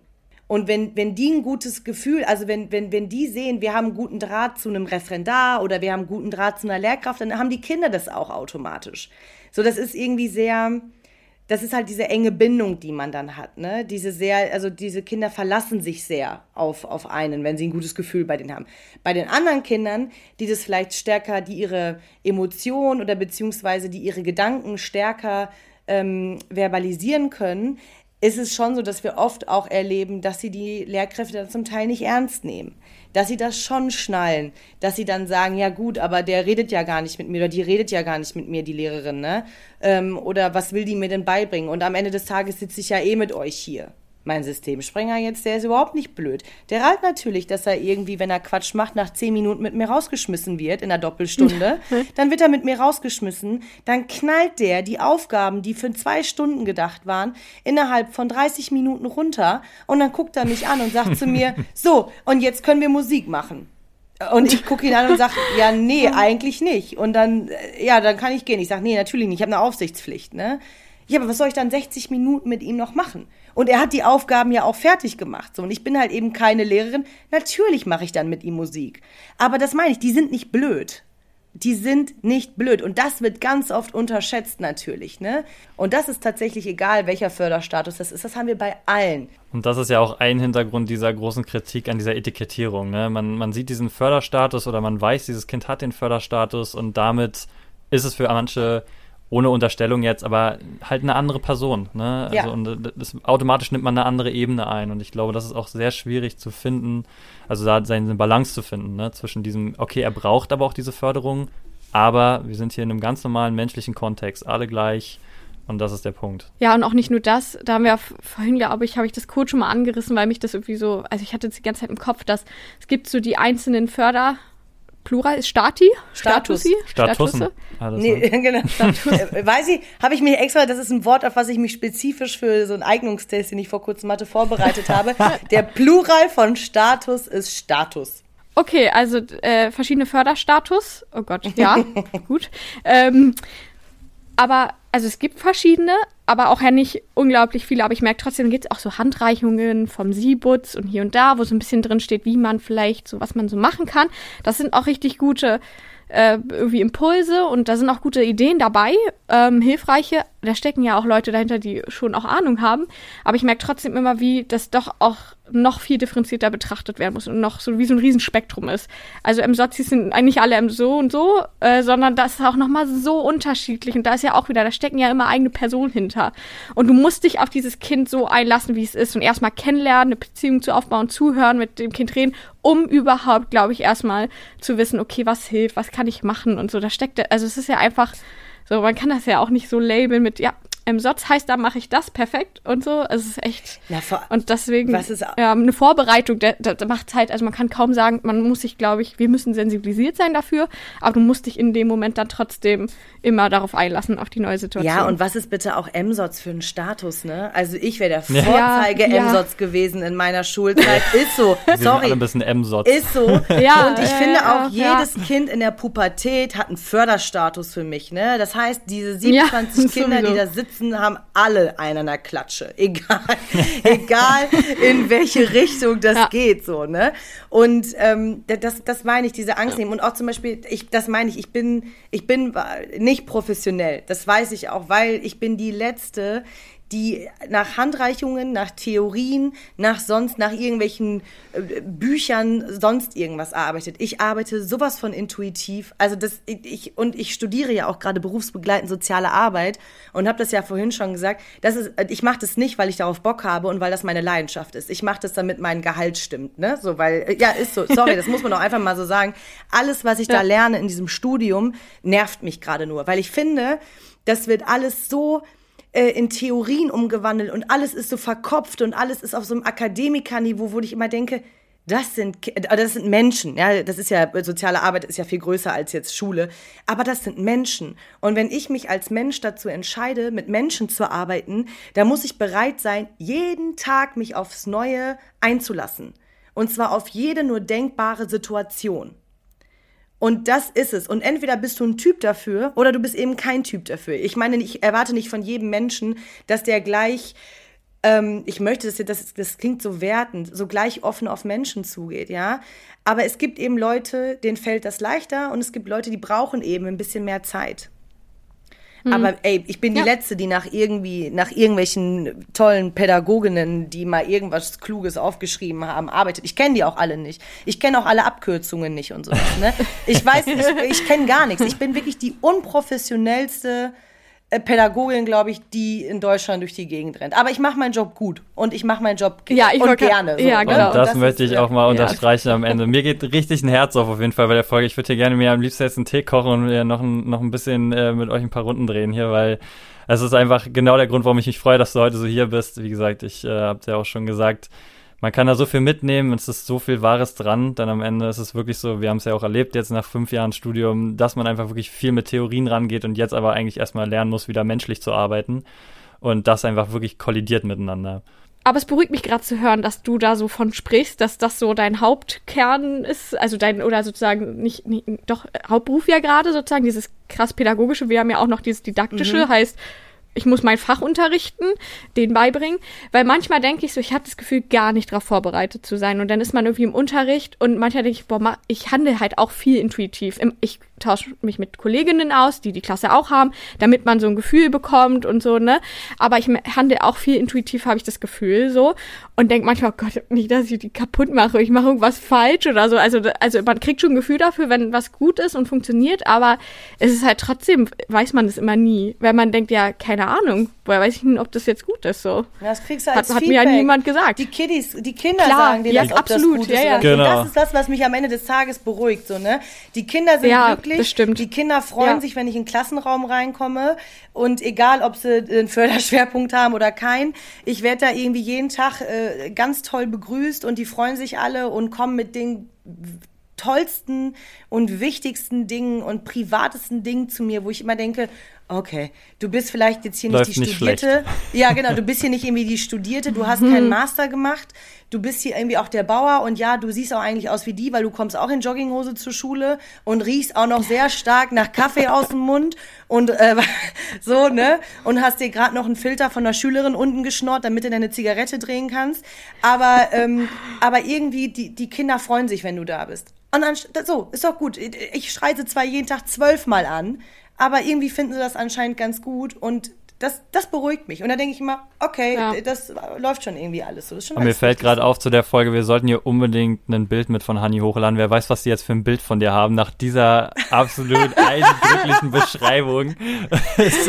Und wenn, wenn die ein gutes Gefühl, also wenn, wenn, wenn die sehen, wir haben einen guten Draht zu einem Referendar oder wir haben einen guten Draht zu einer Lehrkraft, dann haben die Kinder das auch automatisch. So, das ist irgendwie sehr, das ist halt diese enge Bindung, die man dann hat, ne? Diese sehr, also diese Kinder verlassen sich sehr auf, auf einen, wenn sie ein gutes Gefühl bei denen haben. Bei den anderen Kindern, die das vielleicht stärker, die ihre Emotionen oder beziehungsweise die ihre Gedanken stärker ähm, verbalisieren können, ist es schon so, dass wir oft auch erleben, dass sie die Lehrkräfte dann zum Teil nicht ernst nehmen. Dass sie das schon schnallen, dass sie dann sagen, ja gut, aber der redet ja gar nicht mit mir oder die redet ja gar nicht mit mir, die Lehrerin, ne? Ähm, oder was will die mir denn beibringen? Und am Ende des Tages sitze ich ja eh mit euch hier mein Systemsprenger jetzt, der ist überhaupt nicht blöd. Der rallt natürlich, dass er irgendwie, wenn er Quatsch macht, nach zehn Minuten mit mir rausgeschmissen wird in der Doppelstunde. dann wird er mit mir rausgeschmissen. Dann knallt der die Aufgaben, die für zwei Stunden gedacht waren, innerhalb von 30 Minuten runter. Und dann guckt er mich an und sagt zu mir, so, und jetzt können wir Musik machen. Und ich gucke ihn an und sage, ja, nee, eigentlich nicht. Und dann, äh, ja, dann kann ich gehen. Ich sage, nee, natürlich nicht, ich habe eine Aufsichtspflicht, ne? Ja, aber was soll ich dann 60 Minuten mit ihm noch machen? Und er hat die Aufgaben ja auch fertig gemacht. So, und ich bin halt eben keine Lehrerin. Natürlich mache ich dann mit ihm Musik. Aber das meine ich, die sind nicht blöd. Die sind nicht blöd. Und das wird ganz oft unterschätzt natürlich. Ne? Und das ist tatsächlich egal, welcher Förderstatus das ist. Das haben wir bei allen. Und das ist ja auch ein Hintergrund dieser großen Kritik an dieser Etikettierung. Ne? Man, man sieht diesen Förderstatus oder man weiß, dieses Kind hat den Förderstatus und damit ist es für manche ohne Unterstellung jetzt, aber halt eine andere Person. Ne? Also, ja. Und das, automatisch nimmt man eine andere Ebene ein. Und ich glaube, das ist auch sehr schwierig zu finden, also da seine Balance zu finden, ne? zwischen diesem, okay, er braucht aber auch diese Förderung, aber wir sind hier in einem ganz normalen menschlichen Kontext, alle gleich. Und das ist der Punkt. Ja, und auch nicht nur das, da haben wir vorhin, glaube ich, habe ich das Code schon mal angerissen, weil mich das irgendwie so, also ich hatte jetzt die ganze Zeit im Kopf, dass es gibt so die einzelnen Förder, Plural ist Stati? Status. Statusi? Statussen. Statusse? Nee, genau. Weiß ich, habe ich mir extra, das ist ein Wort, auf was ich mich spezifisch für so einen Eignungstest, den ich vor kurzem Mathe vorbereitet habe. Der Plural von Status ist Status. Okay, also äh, verschiedene Förderstatus. Oh Gott, ja, gut. Ähm, aber, also es gibt verschiedene, aber auch ja nicht unglaublich viele. Aber ich merke trotzdem, gibt es auch so Handreichungen vom Siebutz und hier und da, wo so ein bisschen drin steht, wie man vielleicht so, was man so machen kann. Das sind auch richtig gute äh, irgendwie Impulse und da sind auch gute Ideen dabei, ähm, hilfreiche. Da stecken ja auch Leute dahinter, die schon auch Ahnung haben. Aber ich merke trotzdem immer, wie das doch auch noch viel differenzierter betrachtet werden muss und noch so wie so ein Riesenspektrum ist. Also M-Sozis sind eigentlich alle so und so, äh, sondern das ist auch nochmal so unterschiedlich. Und da ist ja auch wieder, da stecken ja immer eigene Personen hinter. Und du musst dich auf dieses Kind so einlassen, wie es ist und erstmal kennenlernen, eine Beziehung zu aufbauen, zuhören, mit dem Kind reden, um überhaupt, glaube ich, erstmal zu wissen, okay, was hilft, was kann ich machen und so. Da steckt, also es ist ja einfach so, man kann das ja auch nicht so labeln mit, ja, im Satz heißt, da mache ich das perfekt und so. Es ist echt. Ja, vor, und deswegen was ist, ja, eine Vorbereitung, da, da macht Zeit. Also man kann kaum sagen, man muss sich, glaube ich, wir müssen sensibilisiert sein dafür, aber du musst dich in dem Moment dann trotzdem immer darauf einlassen, auf die neue Situation. Ja, und was ist bitte auch MSOTS für ein Status, ne? Also ich wäre der Vorzeige ja, MSOTS ja. gewesen in meiner Schulzeit. Ist so. Wir Sorry. Sind ein bisschen MSOTS. Ist so. ja, und ich äh, finde auch, jedes Kind in der Pubertät hat einen Förderstatus für mich, ne? Das heißt, diese 27 Kinder, sowieso. die da sitzen, sitzen, haben alle einen an der Klatsche. Egal, egal in welche Richtung das ja. geht, so, ne? Und ähm, das, das meine ich, diese Angst nehmen. Und auch zum Beispiel, ich, das meine ich, ich bin, ich bin nicht professionell. Das weiß ich auch, weil ich bin die Letzte, die nach Handreichungen, nach Theorien, nach sonst, nach irgendwelchen äh, Büchern, sonst irgendwas arbeitet. Ich arbeite sowas von intuitiv. Also das, ich, und ich studiere ja auch gerade berufsbegleitend soziale Arbeit und habe das ja vorhin schon gesagt. Das ist, ich mache das nicht, weil ich darauf Bock habe und weil das meine Leidenschaft ist. Ich mache das, damit mein Gehalt stimmt, ne? So, weil, ja, ist so. Sorry, das muss man auch einfach mal so sagen. Alles, was ich ja. da lerne in diesem Studium, nervt mich gerade nur, weil ich finde, das wird alles so äh, in Theorien umgewandelt und alles ist so verkopft und alles ist auf so einem Akademikerniveau, wo ich immer denke, das sind, äh, das sind Menschen, ja, das ist ja, soziale Arbeit ist ja viel größer als jetzt Schule, aber das sind Menschen. Und wenn ich mich als Mensch dazu entscheide, mit Menschen zu arbeiten, dann muss ich bereit sein, jeden Tag mich aufs Neue einzulassen. Und zwar auf jede nur denkbare Situation. Und das ist es. Und entweder bist du ein Typ dafür oder du bist eben kein Typ dafür. Ich meine, ich erwarte nicht von jedem Menschen, dass der gleich, ähm, ich möchte, dass das, das klingt so wertend, so gleich offen auf Menschen zugeht, ja. Aber es gibt eben Leute, denen fällt das leichter und es gibt Leute, die brauchen eben ein bisschen mehr Zeit. Mhm. Aber ey, ich bin die Letzte, die nach irgendwie, nach irgendwelchen tollen Pädagoginnen, die mal irgendwas Kluges aufgeschrieben haben, arbeitet. Ich kenne die auch alle nicht. Ich kenne auch alle Abkürzungen nicht und sowas. Ne? Ich weiß, ich, ich kenne gar nichts. Ich bin wirklich die unprofessionellste Pädagogin, glaube ich, die in Deutschland durch die Gegend rennt. Aber ich mache meinen Job gut und ich mache meinen Job ja, ich und gerne. So. Ja, genau. Und das, das möchte ich auch mal unterstreichen ja. am Ende. Mir geht richtig ein Herz auf auf jeden Fall bei der Folge. Ich würde hier gerne mir am liebsten jetzt einen Tee kochen und mir noch ein, noch ein bisschen äh, mit euch ein paar Runden drehen hier, weil es ist einfach genau der Grund, warum ich mich freue, dass du heute so hier bist. Wie gesagt, ich äh, habe ja auch schon gesagt, man kann da so viel mitnehmen, es ist so viel Wahres dran. Dann am Ende ist es wirklich so, wir haben es ja auch erlebt jetzt nach fünf Jahren Studium, dass man einfach wirklich viel mit Theorien rangeht und jetzt aber eigentlich erstmal lernen muss, wieder menschlich zu arbeiten. Und das einfach wirklich kollidiert miteinander. Aber es beruhigt mich gerade zu hören, dass du da so von sprichst, dass das so dein Hauptkern ist, also dein, oder sozusagen nicht, nicht doch Hauptberuf ja gerade sozusagen, dieses krass pädagogische. Wir haben ja auch noch dieses didaktische, mhm. heißt, ich muss mein Fach unterrichten, den beibringen, weil manchmal denke ich so, ich habe das Gefühl, gar nicht darauf vorbereitet zu sein und dann ist man irgendwie im Unterricht und manchmal denke ich, boah, ich handle halt auch viel intuitiv. Ich tausche mich mit Kolleginnen aus, die die Klasse auch haben, damit man so ein Gefühl bekommt und so, ne? Aber ich handle auch viel intuitiv, habe ich das Gefühl so und denke manchmal, oh Gott, nicht, dass ich die kaputt mache, ich mache irgendwas falsch oder so. Also, also man kriegt schon ein Gefühl dafür, wenn was gut ist und funktioniert, aber es ist halt trotzdem, weiß man es immer nie, wenn man denkt, ja, keine keine Ahnung. Woher weiß ich denn, ob das jetzt gut ist so? Das kriegst du als Hat, hat mir ja Feedback. niemand gesagt. Die Kiddies, die Kinder Klar, sagen dir ja, das, ob absolut, das gut ist ja, ja. nicht. Genau. Und das ist das, was mich am Ende des Tages beruhigt, so, ne? Die Kinder sind Ja, glücklich. das stimmt. Die Kinder freuen Ja. sich, wenn ich in den Klassenraum reinkomme. Und egal, ob sie einen Förderschwerpunkt haben oder keinen, ich werde da irgendwie jeden Tag äh, ganz toll begrüßt und die freuen sich alle und kommen mit den tollsten und wichtigsten Dingen und privatesten Dingen zu mir, wo ich immer denke, okay, du bist vielleicht jetzt hier Läuft nicht die nicht Studierte. Ja, genau, du bist hier nicht irgendwie die Studierte, du hast keinen Master gemacht, du bist hier irgendwie auch der Bauer und ja, du siehst auch eigentlich aus wie die, weil du kommst auch in Jogginghose zur Schule und riechst auch noch sehr stark nach Kaffee aus dem Mund und äh, so, ne? Und hast dir gerade noch einen Filter von einer Schülerin unten geschnort, damit du deine Zigarette drehen kannst. Aber, ähm, aber irgendwie, die, die Kinder freuen sich, wenn du da bist. Und dann, so, ist doch gut. Ich schreie sie zwar jeden Tag zwölfmal an, aber irgendwie finden sie das anscheinend ganz gut und das, das beruhigt mich. Und da denke ich immer, okay, Ja. das läuft schon irgendwie alles so. Das ist schon Und mir alles fällt gerade so. auf zu der Folge, wir sollten hier unbedingt ein Bild mit von Hani hochladen. Wer weiß, was die jetzt für ein Bild von dir haben, nach dieser absolut eindrücklichen Beschreibung. Es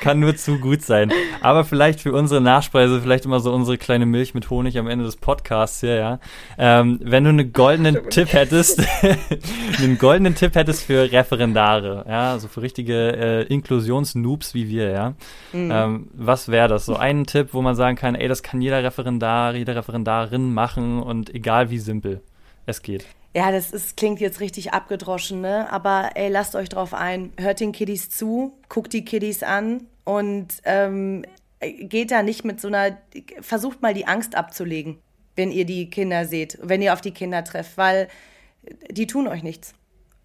kann nur zu gut sein. Aber vielleicht für unsere Nachspeise, vielleicht immer so unsere kleine Milch mit Honig am Ende des Podcasts hier, ja. Ähm, wenn du einen goldenen Tipp hättest, einen goldenen Tipp hättest für Referendare, ja, also für richtige äh, Inklusionsnoobs wie wir, ja. Ähm, was wäre das? So ein Tipp, wo man sagen kann, ey, das kann jeder Referendar, jede Referendarin machen und egal wie simpel es geht. Ja, das ist, klingt jetzt richtig abgedroschen, ne? Aber ey, lasst euch drauf ein. Hört den Kiddies zu, guckt die Kiddies an und ähm, geht da nicht mit so einer. Versucht mal die Angst abzulegen, wenn ihr die Kinder seht, wenn ihr auf die Kinder trefft, weil die tun euch nichts.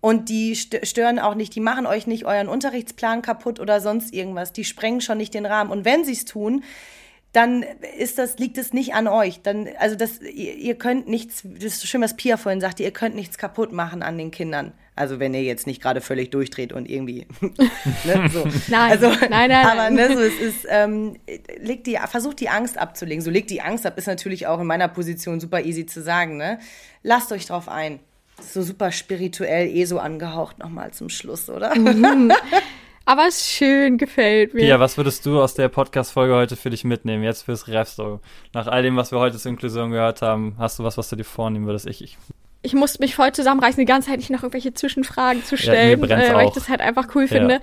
Und die st- stören auch nicht, die machen euch nicht euren Unterrichtsplan kaputt oder sonst irgendwas. Die sprengen schon nicht den Rahmen. Und wenn sie es tun, dann ist das, liegt es nicht an euch. Dann, also das, ihr, ihr könnt nichts, das ist so schön, was Pia vorhin sagte, ihr könnt nichts kaputt machen an den Kindern. Also wenn ihr jetzt nicht gerade völlig durchdreht und irgendwie. ne, so. Nein, also, nein, nein, Aber ne, so, es ist, ähm, legt die, versucht die Angst abzulegen. So legt die Angst ab, ist natürlich auch in meiner Position super easy zu sagen. Ne? Lasst euch drauf ein. So super spirituell, eh so angehaucht nochmal zum Schluss, oder? Aber es ist schön, gefällt mir. Pia, was würdest du aus der Podcast-Folge heute für dich mitnehmen, jetzt fürs Refsto? Nach all dem, was wir heute zur Inklusion gehört haben, hast du was, was du dir vornehmen würdest? Ich, ich ich musste mich voll zusammenreißen, die ganze Zeit nicht noch irgendwelche Zwischenfragen zu Ja, stellen, brennt's äh, weil ich das halt einfach cool Ja. finde.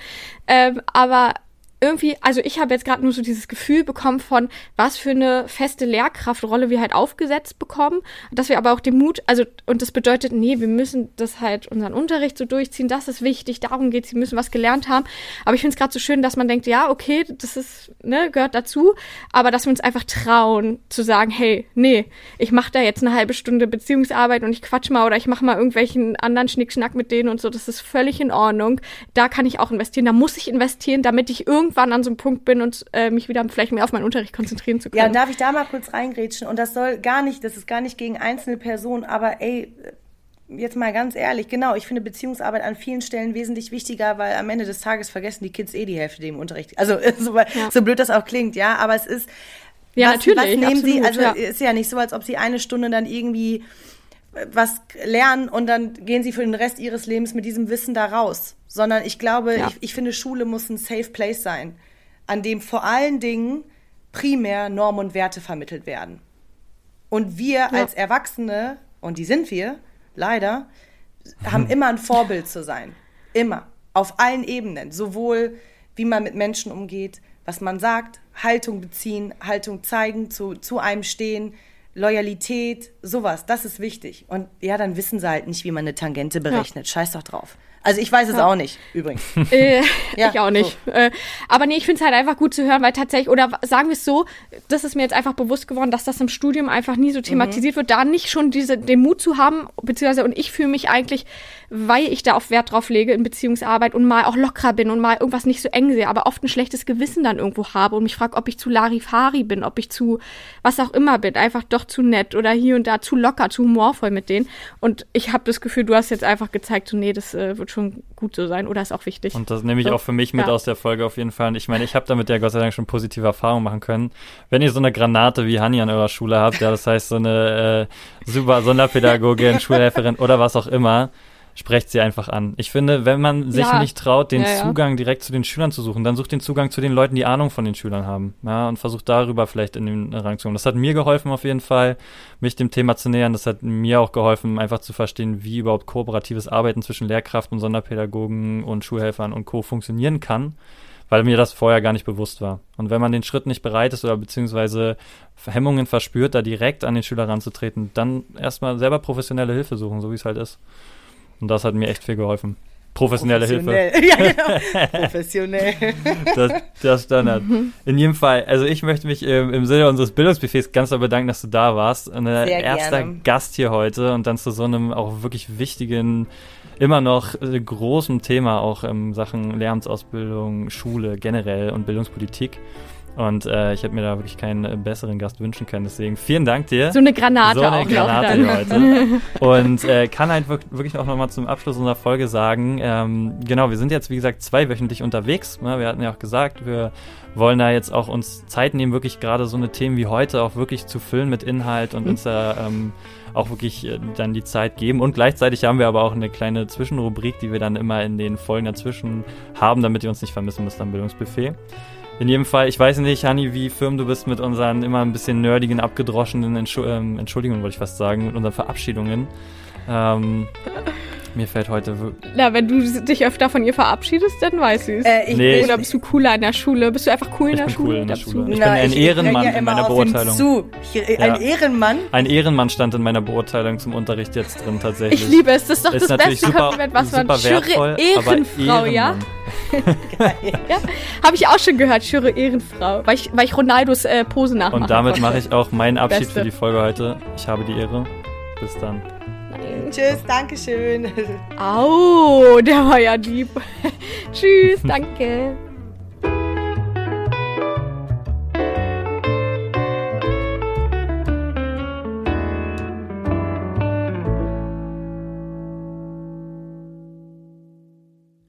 Ähm, aber irgendwie, also ich habe jetzt gerade nur so dieses Gefühl bekommen von, was für eine feste Lehrkraftrolle wir halt aufgesetzt bekommen, dass wir aber auch den Mut, also und das bedeutet, nee, wir müssen das halt unseren Unterricht so durchziehen, das ist wichtig, darum geht's, wir müssen was gelernt haben. Aber ich finde es gerade so schön, dass man denkt, ja, okay, das ist, ne, gehört dazu, aber dass wir uns einfach trauen zu sagen, hey, nee, ich mache da jetzt eine halbe Stunde Beziehungsarbeit und ich quatsch mal oder ich mache mal irgendwelchen anderen Schnickschnack mit denen und so, das ist völlig in Ordnung. Da kann ich auch investieren, da muss ich investieren, damit ich irgendwann an so einem Punkt bin und äh, mich wieder vielleicht mehr auf meinen Unterricht konzentrieren zu können. Ja, darf ich da mal kurz reingrätschen? Und das soll gar nicht, das ist gar nicht gegen einzelne Personen, aber ey, jetzt mal ganz ehrlich, genau, ich finde Beziehungsarbeit an vielen Stellen wesentlich wichtiger, weil am Ende des Tages vergessen die Kids eh die Hälfte die im Unterricht. Also so, so blöd das auch klingt, ja, aber es ist. Ja, was, natürlich, Was nehmen sie? absolut, Also ja. ist ja nicht so, als ob sie eine Stunde dann irgendwie was lernen und dann gehen sie für den Rest ihres Lebens mit diesem Wissen da raus. Sondern ich glaube, Ja. ich, ich finde, Schule muss ein Safe Place sein, an dem vor allen Dingen primär Normen und Werte vermittelt werden. Und wir als Erwachsene, und die sind wir, leider, haben immer ein Vorbild zu sein. Immer. Auf allen Ebenen. Sowohl wie man mit Menschen umgeht, was man sagt, Haltung beziehen, Haltung zeigen, zu, zu einem stehen, Loyalität, sowas. Das ist wichtig. Und ja, dann wissen sie halt nicht, wie man eine Tangente berechnet. Scheiß doch drauf. Also ich weiß es auch nicht, übrigens. Äh, Ja, ich auch nicht. Äh, aber nee, ich finde es halt einfach gut zu hören, weil tatsächlich, oder sagen wir es so, das ist mir jetzt einfach bewusst geworden, dass das im Studium einfach nie so thematisiert wird, da nicht schon diese, den Mut zu haben, beziehungsweise, und ich fühle mich eigentlich, weil ich da auf Wert drauf lege in Beziehungsarbeit und mal auch lockerer bin und mal irgendwas nicht so eng sehe, aber oft ein schlechtes Gewissen dann irgendwo habe und mich frage, ob ich zu Larifari bin, ob ich zu was auch immer bin, einfach doch zu nett oder hier und da zu locker, zu humorvoll mit denen. Und ich habe das Gefühl, du hast jetzt einfach gezeigt, so nee, das äh, wird schon gut so sein oder ist auch wichtig. Und das nehme ich So. auch für mich mit Ja. aus der Folge auf jeden Fall. Und ich meine, ich habe damit ja Gott sei Dank schon positive Erfahrungen machen können. Wenn ihr so eine Granate wie Hanni an eurer Schule habt, ja, das heißt so eine äh, super Sonderpädagogin, Schulhelferin oder was auch immer, sprecht sie einfach an. Ich finde, wenn man sich Ja. nicht traut, den Ja, ja. Zugang direkt zu den Schülern zu suchen, dann sucht den Zugang zu den Leuten, die Ahnung von den Schülern haben. Ja, und versucht darüber vielleicht in den Rang zu kommen. Das hat mir geholfen auf jeden Fall, mich dem Thema zu nähern. Das hat mir auch geholfen, einfach zu verstehen, wie überhaupt kooperatives Arbeiten zwischen Lehrkraft und Sonderpädagogen und Schulhelfern und Co. funktionieren kann weil mir das vorher gar nicht bewusst war. Und wenn man den Schritt nicht bereit ist oder beziehungsweise Hemmungen verspürt, da direkt an den Schüler ranzutreten, dann erstmal selber professionelle Hilfe suchen, so wie es halt ist. Und das hat mir echt viel geholfen. Professionelle Hilfe. Professionell. Ja, genau. Professionell. Das, das Standard. Mhm. In jedem Fall, also ich möchte mich ähm, im Sinne unseres Bildungsbuffets ganz doll bedanken, dass du da warst. Ein erster gerne. Gast hier heute und dann zu so einem auch wirklich wichtigen, immer noch äh, großen Thema auch in Sachen Lehramtsausbildung, Schule generell und Bildungspolitik. Und äh, ich hätte mir da wirklich keinen äh, besseren Gast wünschen können. Deswegen vielen Dank dir. So eine Granate So eine auch Granate heute. Und äh, kann halt wirk- wirklich auch nochmal zum Abschluss unserer Folge sagen, ähm, genau, wir sind jetzt wie gesagt zweiwöchentlich unterwegs. Ne? Wir hatten ja auch gesagt, wir wollen da jetzt auch uns Zeit nehmen, wirklich gerade so eine Themen wie heute auch wirklich zu füllen mit Inhalt und uns da ähm, auch wirklich äh, dann die Zeit geben. Und gleichzeitig haben wir aber auch eine kleine Zwischenrubrik, die wir dann immer in den Folgen dazwischen haben, damit ihr uns nicht vermissen müsst am Bildungsbuffet. In jedem Fall, ich weiß nicht, Hanni, wie firm du bist mit unseren immer ein bisschen nerdigen, abgedroschenen Entschu ähm, Entschuldigungen, wollte ich fast sagen, mit unseren Verabschiedungen. Ähm, mir fällt heute Na, wenn du dich öfter von ihr verabschiedest, dann weiß sie es. Äh, ich, Nee. Oder bist du cooler in der Schule? Bist du einfach cool in der bin Schule? cool in der? Schule. Ich Na, bin ein ich- Ehrenmann ja in meiner Beurteilung. Zu. Ich, Ja. Ein Ehrenmann. ein Ehrenmann stand in meiner Beurteilung zum Unterricht jetzt drin tatsächlich. Ich liebe es. Das ist doch ist das beste super, Kompliment, was man super wertvoll, Schüre aber Ehrenfrau, ja? Ehrenmann. Habe ich auch schon gehört, Schüre Ehrenfrau. Weil ich, weil ich Ronaldos äh, Pose nachmachen Und damit mache ich auch meinen Abschied Beste. für die Folge heute. Ich habe die Ehre. Bis dann. Tschüss, Dankeschön. Au, der war ja lieb. Tschüss, danke.